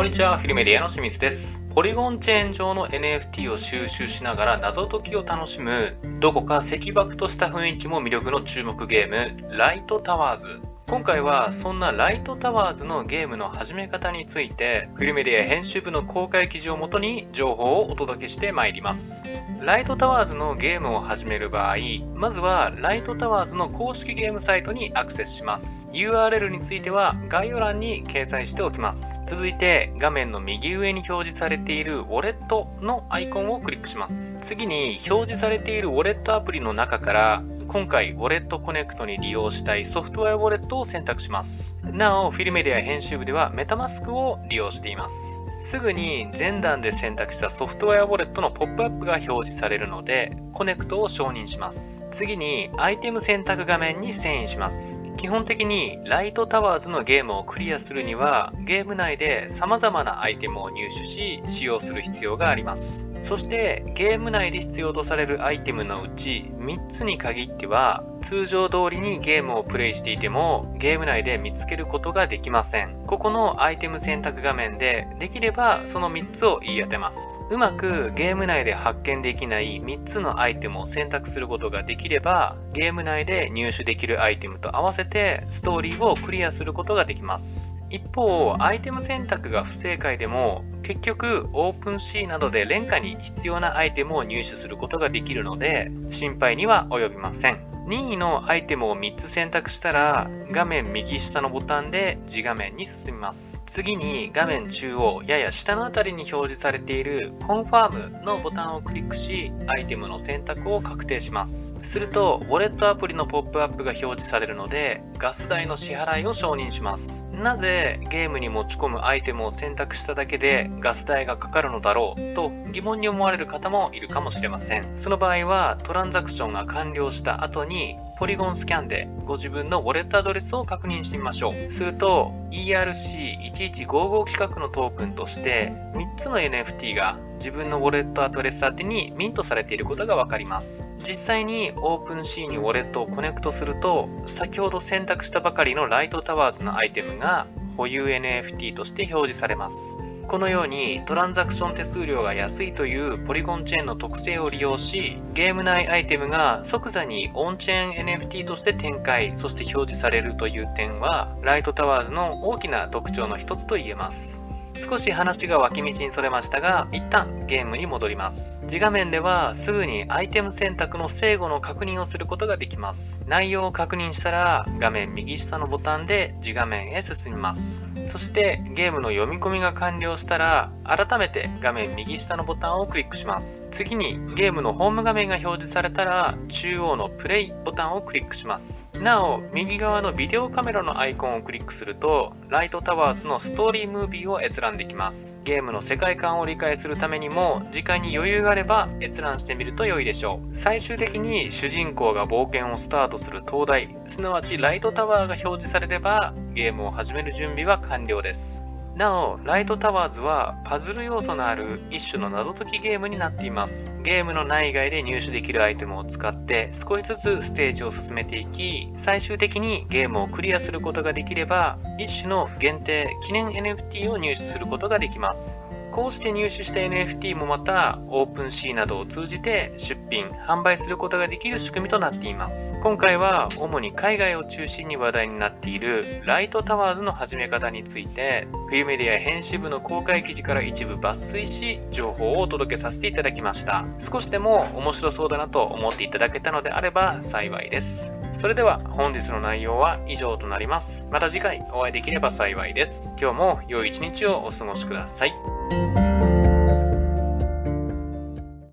こんにちは、フィルメディアの清水です。ポリゴンチェーン上の NFT を収集しながら謎解きを楽しむ、どこか赤爆とした雰囲気も魅力の注目ゲーム、ライトタワーズ。今回はそんなライトタワーズのゲームの始め方について、フィルメディア編集部の公開記事をもとに情報をお届けしてまいります。ライトタワーズのゲームを始める場合、まずはライトタワーズの公式ゲームサイトにアクセスします。URL については概要欄に掲載しておきます。続いて画面の右上に表示されているウォレットのアイコンをクリックします。次に表示されているウォレットアプリの中から今回、 WalletConnect に利用したいソフトウェアウォレットを選択します。なお、フィルメディア編集部では MetaMask を利用しています。すぐに前段で選択したソフトウェアウォレットのポップアップが表示されるので、コネクトを承認します。次に、アイテム選択画面に遷移します。基本的に、ライトタワーズのゲームをクリアするには、ゲーム内で様々なアイテムを入手し、使用する必要があります。そして、ゲーム内で必要とされるアイテムのうち、3つに限っては、通常通りにゲームをプレイしていても、ゲーム内で見つけることができません。ここのアイテム選択画面で、できればその3つを言い当てます。うまくゲーム内で発見できない3つのアイテムを選択することができれば、ゲーム内で入手できるアイテムと合わせてストーリーをクリアすることができます。一方、アイテム選択が不正解でも、結局、オープン C などで廉価に必要なアイテムを入手することができるので、心配には及びません。任意のアイテムを3つ選択したら、画面右下のボタンで次画面に進みます。次に画面中央やや下のあたりに表示されているコンファームのボタンをクリックし、アイテムの選択を確定します。すると、ウォレットアプリのポップアップが表示されるので、ガス代の支払いを承認します。なぜゲームに持ち込むアイテムを選択しただけでガス代がかかるのだろうと疑問に思われる方もいるかもしれません。その場合はトランザクションが完了した後ににポリゴンスキャンでご自分のウォレットアドレスを確認してみましょう。すると ERC1155 規格のトークンとして3つの NFT が自分のウォレットアドレス宛てにミントされていることがわかります。実際に OpenSea にウォレットをコネクトすると先ほど選択したばかりのライトタワーズのアイテムが保有 NFT として表示されます。このようにトランザクション手数料が安いというポリゴンチェーンの特性を利用し、ゲーム内アイテムが即座にオンチェーン NFT として展開、そして表示されるという点は、ライトタワーズの大きな特徴の一つと言えます。少し話が脇道にそれましたが、一旦ゲームに戻ります。次画面ではすぐにアイテム選択の正誤の確認をすることができます。内容を確認したら画面右下のボタンで次画面へ進みます。そしてゲームの読み込みが完了したら改めて画面右下のボタンをクリックします。次にゲームのホーム画面が表示されたら中央のプレイボタンをクリックします。なお右側のビデオカメラのアイコンをクリックするとライトタワーズのストーリームービーを閲覧できます。ゲームの世界観を理解するためにも時間に余裕があれば閲覧してみると良いでしょう。最終的に主人公が冒険をスタートする灯台、すなわちライトタワーが表示されればゲームを始める準備は完了です。なお、ライトタワーズはパズル要素のある一種の謎解きゲームになっています。ゲームの内外で入手できるアイテムを使って少しずつステージを進めていき、最終的にゲームをクリアすることができれば、一種の限定記念 NFT を入手することができます。こうして入手した NFT もまた OpenC などを通じて出品、販売することができる仕組みとなっています。今回は主に海外を中心に話題になっているライトタワーズの始め方についてフィルメディア編集部の公開記事から一部抜粋し情報をお届けさせていただきました。少しでも面白そうだなと思っていただけたのであれば幸いです。それでは本日の内容は以上となります。また次回お会いできれば幸いです。今日も良い一日をお過ごしください。Thank you.